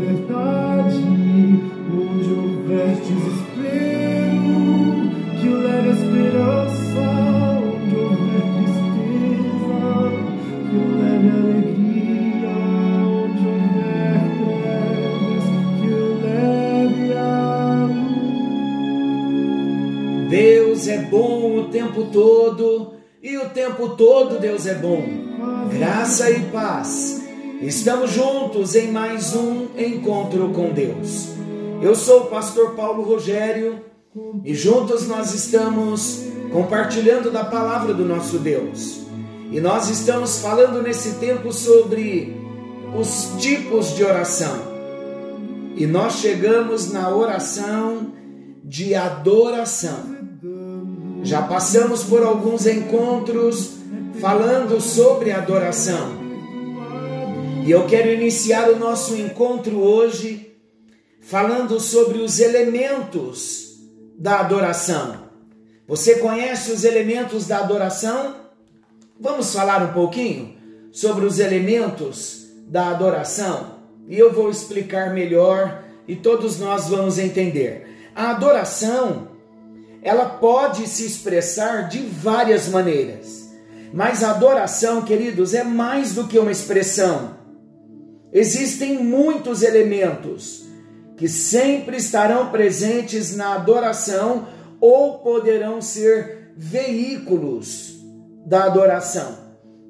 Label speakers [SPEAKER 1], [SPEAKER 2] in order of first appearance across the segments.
[SPEAKER 1] Verdade. Onde houver desespero, que o leve a esperança. Onde houver tristeza, que o leve a alegria. Onde houver trevas, que o leve a luz.
[SPEAKER 2] Deus é bom o tempo todo e o tempo todo Deus é bom. Graça e paz. Estamos juntos em mais um encontro com Deus. Eu sou o pastor Paulo Rogério e juntos nós estamos compartilhando da palavra do nosso Deus. E nós estamos falando nesse tempo sobre os tipos de oração. E nós chegamos na oração de adoração. Já passamos por alguns encontros falando sobre adoração. E eu quero iniciar o nosso encontro hoje falando sobre os elementos da adoração. Você conhece os elementos da adoração? Vamos falar um pouquinho sobre os elementos da adoração e eu vou explicar melhor e todos nós vamos entender. A adoração, ela pode se expressar de várias maneiras. Mas a adoração, queridos, é mais do que uma expressão. Existem muitos elementos que sempre estarão presentes na adoração ou poderão ser veículos da adoração.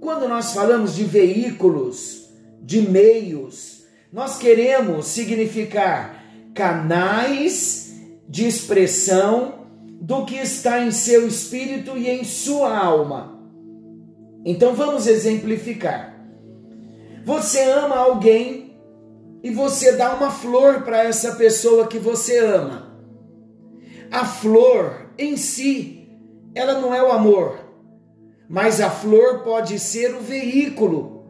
[SPEAKER 2] Quando nós falamos de veículos, de meios, nós queremos significar canais de expressão do que está em seu espírito e em sua alma. Então vamos exemplificar. Você ama alguém e você dá uma flor para essa pessoa que você ama. A flor em si, ela não é o amor, mas a flor pode ser o veículo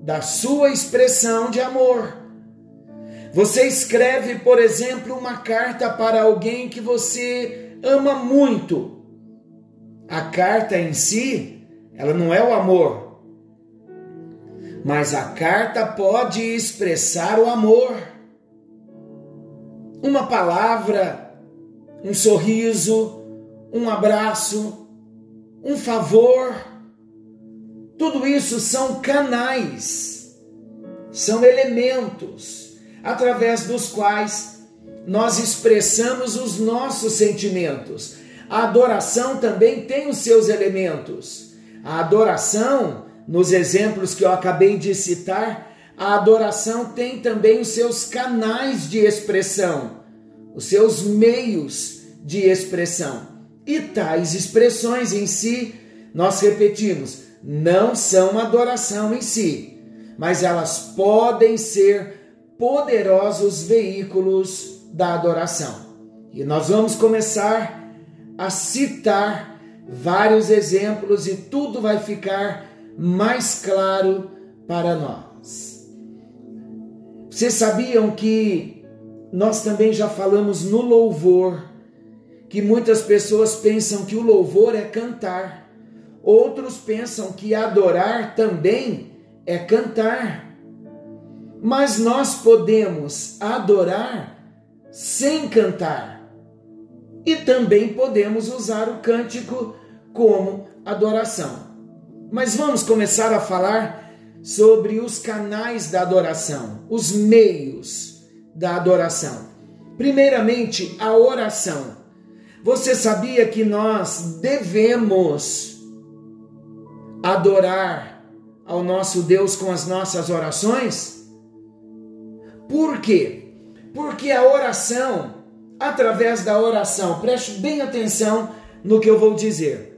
[SPEAKER 2] da sua expressão de amor. Você escreve, por exemplo, uma carta para alguém que você ama muito. A carta em si, ela não é o amor, mas a carta pode expressar o amor. Uma palavra, um sorriso, um abraço, um favor, tudo isso são canais, são elementos através dos quais nós expressamos os nossos sentimentos. A adoração também tem os seus elementos. A adoração nos exemplos que eu acabei de citar, a adoração tem também os seus canais de expressão, os seus meios de expressão. E tais expressões em si, nós repetimos, não são adoração em si, mas elas podem ser poderosos veículos da adoração. E nós vamos começar a citar vários exemplos e tudo vai ficar mais claro para nós. Vocês sabiam que nós também já falamos no louvor, que muitas pessoas pensam que o louvor é cantar, outros pensam que adorar também é cantar. Mas nós podemos adorar sem cantar. E também podemos usar o cântico como adoração. Mas vamos começar a falar sobre os canais da adoração, os meios da adoração. Primeiramente, a oração. Você sabia que nós devemos adorar ao nosso Deus com as nossas orações? Por quê? Porque a oração através da oração. Preste bem atenção no que eu vou dizer.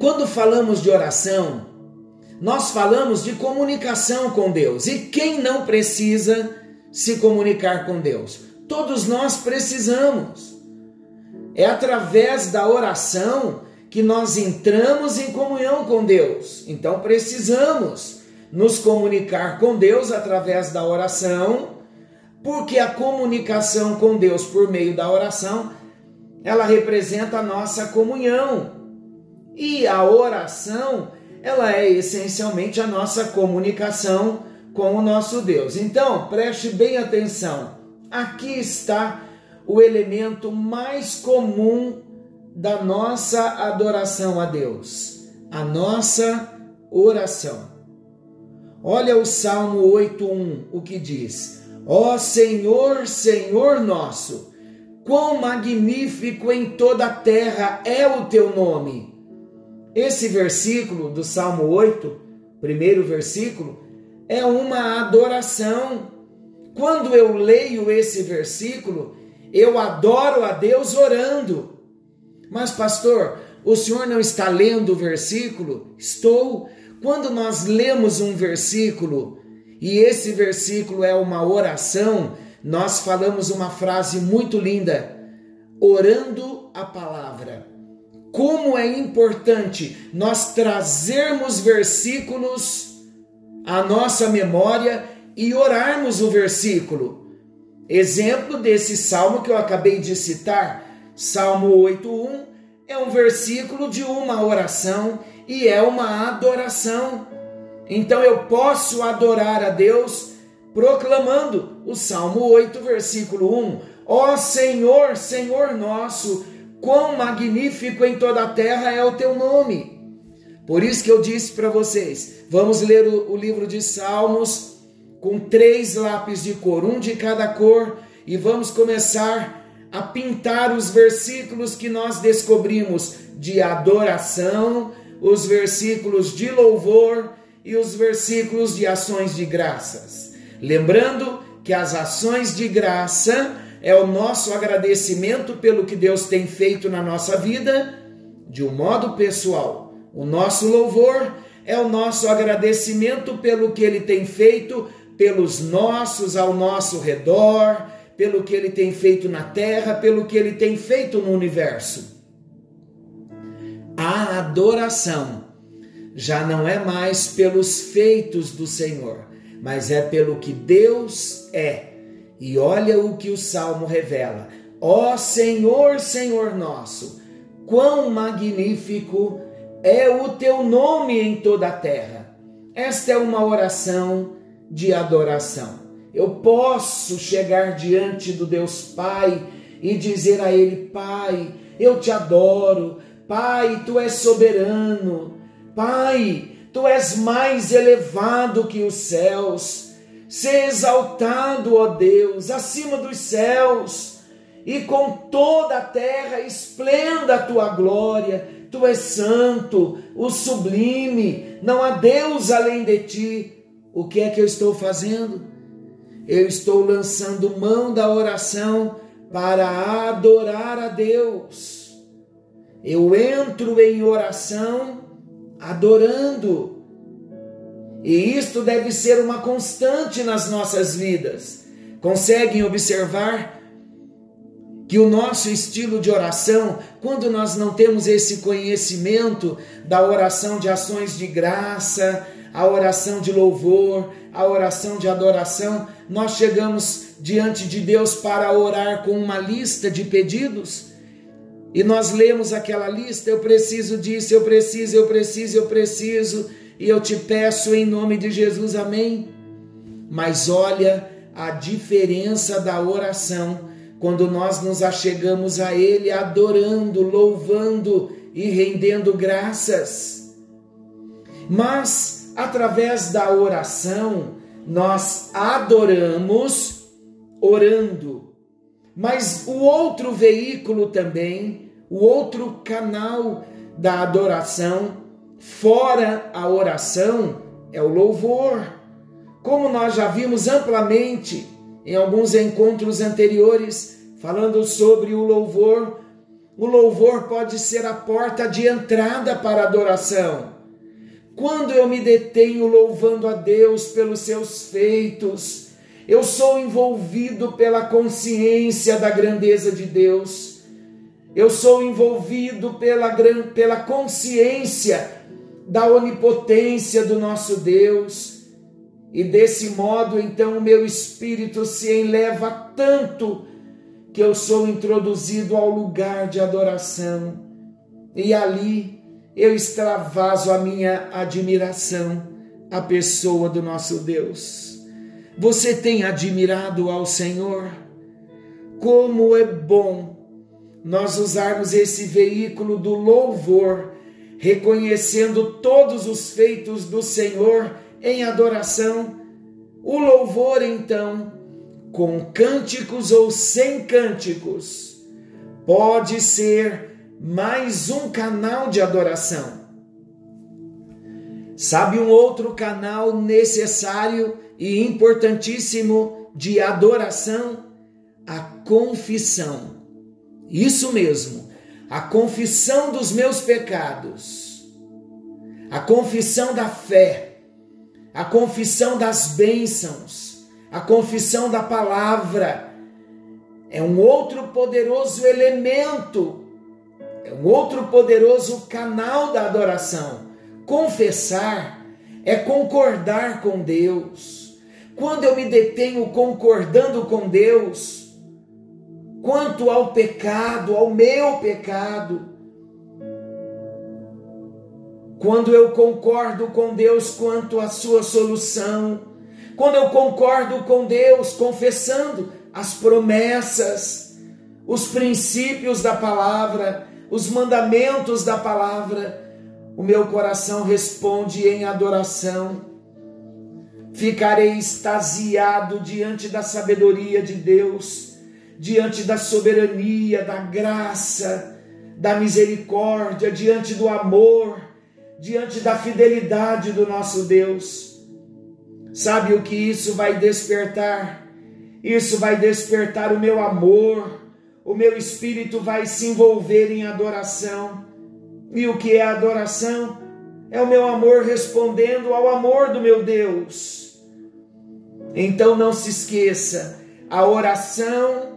[SPEAKER 2] Quando falamos de oração, nós falamos de comunicação com Deus. E quem não precisa se comunicar com Deus? Todos nós precisamos. É através da oração que nós entramos em comunhão com Deus. Então precisamos nos comunicar com Deus através da oração, porque a comunicação com Deus por meio da oração, ela representa a nossa comunhão. E a oração, ela é essencialmente a nossa comunicação com o nosso Deus. Então, preste bem atenção. Aqui está o elemento mais comum da nossa adoração a Deus, a nossa oração. Olha o Salmo 8:1, o que diz: Ó Senhor, Senhor nosso, quão magnífico em toda a terra é o teu nome. Esse versículo do Salmo 8, primeiro versículo, é uma adoração. Quando eu leio esse versículo, eu adoro a Deus orando. Mas, pastor, o senhor não está lendo o versículo? Estou. Quando nós lemos um versículo e esse versículo é uma oração, nós falamos uma frase muito linda: orando a palavra. Como é importante nós trazermos versículos à nossa memória e orarmos o versículo. Exemplo desse salmo que eu acabei de citar, Salmo 8:1 é um versículo de uma oração e é uma adoração. Então eu posso adorar a Deus proclamando o Salmo 8, versículo 1. Ó Senhor, Senhor nosso, quão magnífico em toda a terra é o teu nome. Por isso que eu disse para vocês, vamos ler o, o livro de Salmos com três lápis de cor, um de cada cor, e vamos começar a pintar os versículos que nós descobrimos de adoração, os versículos de louvor e os versículos de ações de graças. Lembrando que as ações de graça é o nosso agradecimento pelo que Deus tem feito na nossa vida, de um modo pessoal. O nosso louvor é o nosso agradecimento pelo que Ele tem feito pelos nossos ao nosso redor, pelo que ele tem feito na terra, pelo que ele tem feito no universo. A adoração já não é mais pelos feitos do Senhor, mas é pelo que Deus é. E olha o que o salmo revela: Ó Senhor, Senhor nosso, quão magnífico é o teu nome em toda a terra. Esta é uma oração de adoração. Eu posso chegar diante do Deus Pai e dizer a Ele: Pai, eu te adoro. Pai, tu és soberano. Pai, tu és mais elevado que os céus. Ser exaltado, ó Deus, acima dos céus, e com toda a terra esplenda a tua glória. Tu és santo, o sublime, não há Deus além de ti. O que é que eu estou fazendo? eu estou lançando mão da oração para adorar a Deus. Eu entro em oração adorando. E isto deve ser uma constante nas nossas vidas. Conseguem observar que o nosso estilo de oração, quando nós não temos esse conhecimento da oração de ações de graça, a oração de louvor, a oração de adoração, nós chegamos diante de Deus para orar com uma lista de pedidos e nós lemos aquela lista, eu preciso disso, eu preciso, eu preciso, eu preciso, e eu te peço em nome de Jesus, amém. Mas olha a diferença da oração quando nós nos achegamos a Ele adorando, louvando e rendendo graças. Mas através da oração, nós adoramos orando. Mas o outro veículo também, o outro canal da adoração, fora a oração, é o louvor. Como nós já vimos amplamente em alguns encontros anteriores, falando sobre o louvor. O louvor pode ser a porta de entrada para a adoração. Quando eu me detenho louvando a Deus pelos seus feitos, eu sou envolvido pela consciência da grandeza de Deus. Eu sou envolvido pela, pela consciência da onipotência do nosso Deus. E desse modo, então, o meu espírito se eleva tanto que eu sou introduzido ao lugar de adoração. E ali eu extravaso a minha admiração à pessoa do nosso Deus. Você tem admirado ao Senhor? Como é bom nós usarmos esse veículo do louvor, reconhecendo todos os feitos do Senhor em adoração. O louvor, então, com cânticos ou sem cânticos, pode ser mais um canal de adoração. Sabe um outro canal necessário e importantíssimo de adoração? A confissão. Isso mesmo, a confissão dos meus pecados, a confissão da fé, a confissão das bênçãos, a confissão da palavra. É um outro poderoso elemento, é um outro poderoso canal da adoração. Confessar é concordar com Deus. Quando eu me detenho concordando com Deus, quanto ao pecado, ao meu pecado, quando eu concordo com Deus quanto à sua solução, quando eu concordo com Deus confessando as promessas, os princípios da palavra, os mandamentos da palavra, o meu coração responde em adoração. Ficarei extasiado diante da sabedoria de Deus, diante da soberania, da graça, da misericórdia, diante do amor, diante da fidelidade do nosso Deus. Sabe o que isso vai despertar? Isso vai despertar o meu amor, o meu espírito vai se envolver em adoração. E o que é adoração? É o meu amor respondendo ao amor do meu Deus. Então não se esqueça, a oração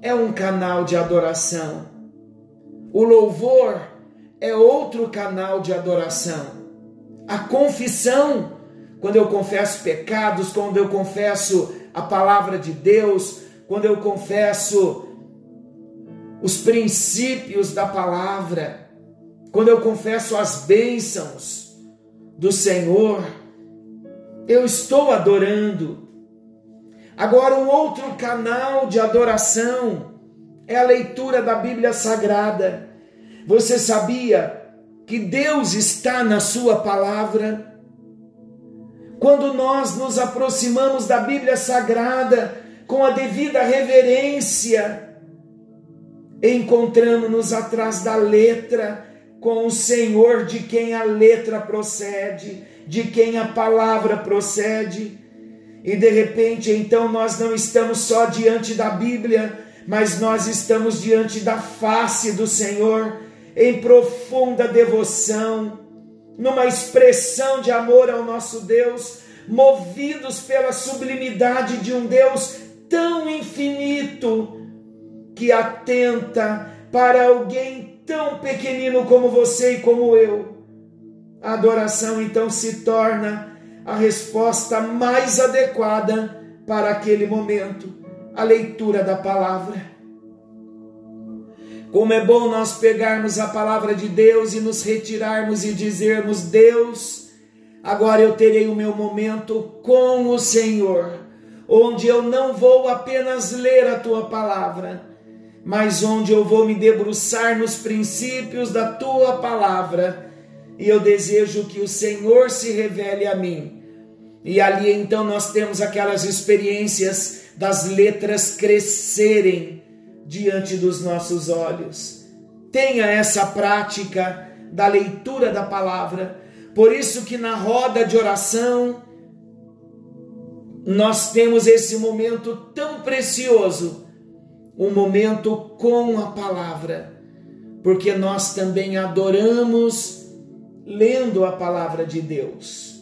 [SPEAKER 2] é um canal de adoração. O louvor é outro canal de adoração. A confissão, quando eu confesso pecados, quando eu confesso a palavra de Deus, quando eu confesso os princípios da palavra, quando eu confesso as bênçãos do Senhor, eu estou adorando. Agora, um outro canal de adoração é a leitura da Bíblia Sagrada. Você sabia que Deus está na Sua palavra? Quando nós nos aproximamos da Bíblia Sagrada com a devida reverência, encontramos-nos atrás da letra com o Senhor de quem a letra procede, de quem a palavra procede. E de repente, então, nós não estamos só diante da Bíblia, mas nós estamos diante da face do Senhor em profunda devoção, numa expressão de amor ao nosso Deus, movidos pela sublimidade de um Deus tão infinito que atenta para alguém tão pequenino como você e como eu. A adoração então se torna a resposta mais adequada para aquele momento, a leitura da palavra. Como é bom nós pegarmos a palavra de Deus e nos retirarmos e dizermos: Deus, agora eu terei o meu momento com o Senhor, onde eu não vou apenas ler a tua palavra, mas onde eu vou me debruçar nos princípios da tua palavra. E eu desejo que o Senhor se revele a mim. E ali então nós temos aquelas experiências das letras crescerem diante dos nossos olhos. Tenha essa prática da leitura da palavra. Por isso que na roda de oração nós temos esse momento tão precioso um momento com a palavra, porque nós também adoramos lendo a palavra de Deus.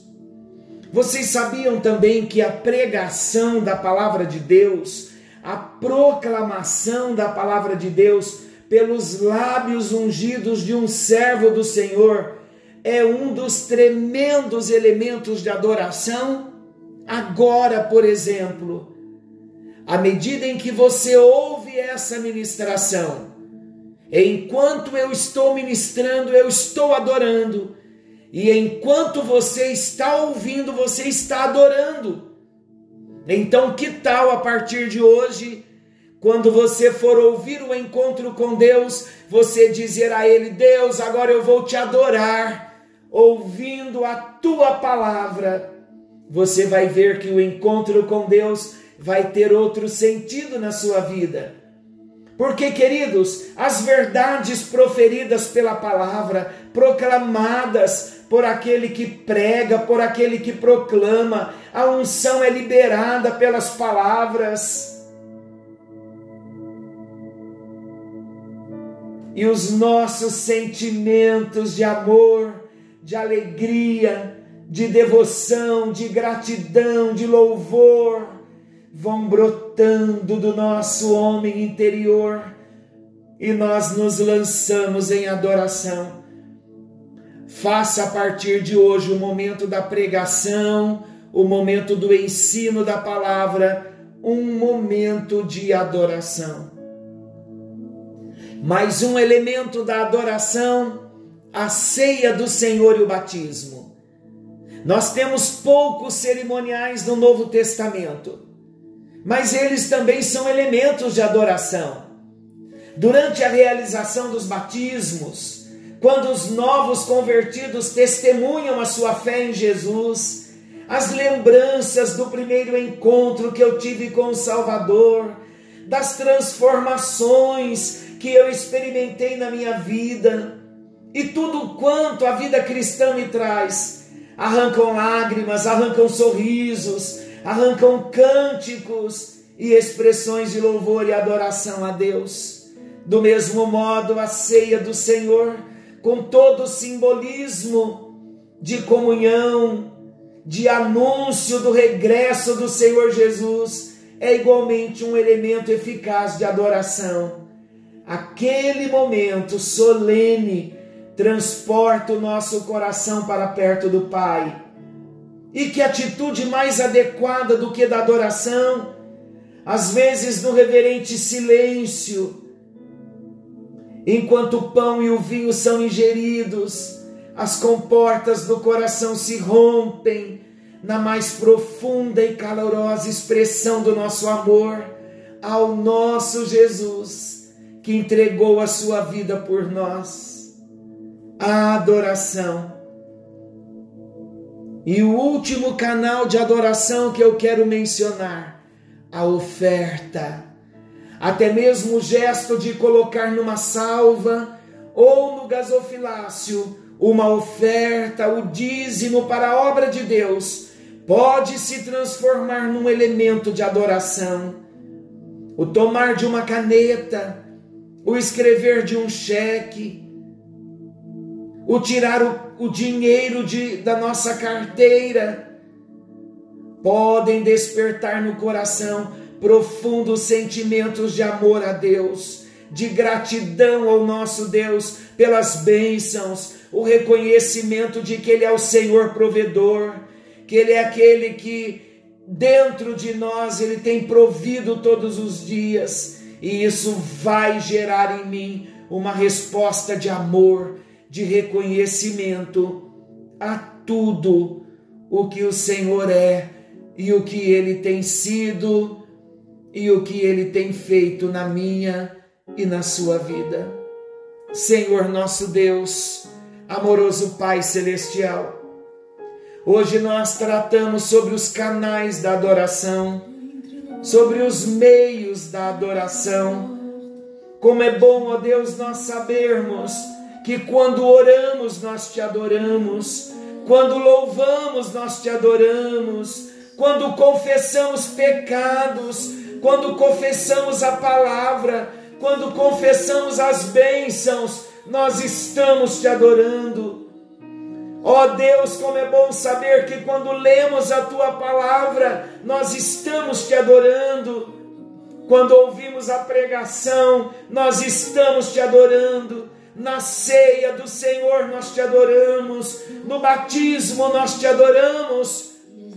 [SPEAKER 2] Vocês sabiam também que a pregação da palavra de Deus, a proclamação da palavra de Deus pelos lábios ungidos de um servo do Senhor é um dos tremendos elementos de adoração? Agora, por exemplo, à medida em que você ouve essa ministração, enquanto eu estou ministrando, eu estou adorando, e enquanto você está ouvindo, você está adorando. Então, que tal a partir de hoje, quando você for ouvir o encontro com Deus, você dizer a Ele: Deus, agora eu vou te adorar, ouvindo a tua palavra. Você vai ver que o encontro com Deus vai ter outro sentido na sua vida. Porque, queridos, as verdades proferidas pela palavra, proclamadas por aquele que prega, por aquele que proclama, a unção é liberada pelas palavras. E os nossos sentimentos de amor, de alegria, de devoção, de gratidão, de louvor, vão brotando do nosso homem interior e nós nos lançamos em adoração. Faça a partir de hoje o momento da pregação, o momento do ensino da palavra, um momento de adoração. Mais um elemento da adoração, a ceia do Senhor e o batismo. Nós temos poucos cerimoniais no Novo Testamento mas eles também são elementos de adoração. Durante a realização dos batismos, quando os novos convertidos testemunham a sua fé em Jesus, as lembranças do primeiro encontro que eu tive com o Salvador, das transformações que eu experimentei na minha vida, e tudo quanto a vida cristã me traz, arrancam lágrimas, arrancam sorrisos, arrancam cânticos e expressões de louvor e adoração a Deus. Do mesmo modo, a ceia do Senhor, com todo o simbolismo de comunhão, de anúncio do regresso do Senhor Jesus, é igualmente um elemento eficaz de adoração. Aquele momento solene transporta o nosso coração para perto do Pai e que atitude mais adequada do que da adoração, às vezes no reverente silêncio, enquanto o pão e o vinho são ingeridos, as comportas do coração se rompem na mais profunda e calorosa expressão do nosso amor ao nosso Jesus, que entregou a sua vida por nós. A adoração e o último canal de adoração que eu quero mencionar, a oferta. Até mesmo o gesto de colocar numa salva ou no gasofilácio uma oferta, o dízimo para a obra de Deus, pode se transformar num elemento de adoração. O tomar de uma caneta, o escrever de um cheque, o tirar o, o dinheiro de, da nossa carteira, podem despertar no coração profundos sentimentos de amor a Deus, de gratidão ao nosso Deus pelas bênçãos, o reconhecimento de que Ele é o Senhor provedor, que Ele é aquele que dentro de nós Ele tem provido todos os dias, e isso vai gerar em mim uma resposta de amor, de reconhecimento a tudo o que o Senhor é e o que ele tem sido e o que ele tem feito na minha e na sua vida. Senhor nosso Deus, amoroso Pai celestial, hoje nós tratamos sobre os canais da adoração, sobre os meios da adoração. Como é bom, ó Deus, nós sabermos que quando oramos nós te adoramos, quando louvamos nós te adoramos, quando confessamos pecados, quando confessamos a palavra, quando confessamos as bênçãos, nós estamos te adorando. Ó oh Deus, como é bom saber que quando lemos a tua palavra, nós estamos te adorando. Quando ouvimos a pregação, nós estamos te adorando. Na ceia do Senhor, nós te adoramos. No batismo, nós te adoramos.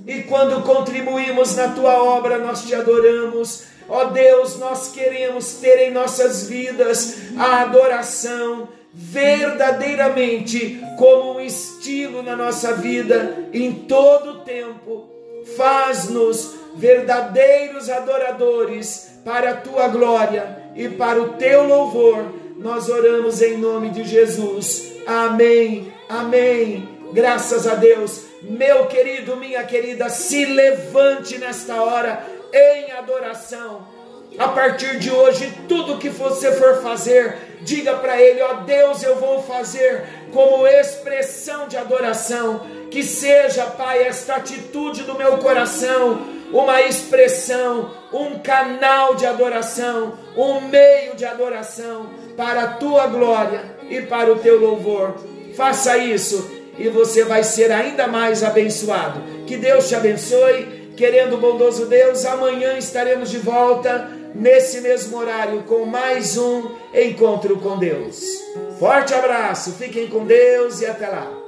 [SPEAKER 2] E quando contribuímos na tua obra, nós te adoramos. Ó Deus, nós queremos ter em nossas vidas a adoração verdadeiramente como um estilo na nossa vida em todo o tempo. Faz-nos verdadeiros adoradores para a tua glória e para o teu louvor. Nós oramos em nome de Jesus. Amém. Amém. Graças a Deus. Meu querido, minha querida, se levante nesta hora em adoração. A partir de hoje, tudo que você for fazer, diga para Ele: ó Deus, eu vou fazer como expressão de adoração. Que seja, Pai, esta atitude do meu coração uma expressão, um canal de adoração, um meio de adoração para a tua glória e para o teu louvor. Faça isso e você vai ser ainda mais abençoado. Que Deus te abençoe. Querendo o bondoso Deus, amanhã estaremos de volta nesse mesmo horário com mais um encontro com Deus. Forte abraço, fiquem com Deus e até lá.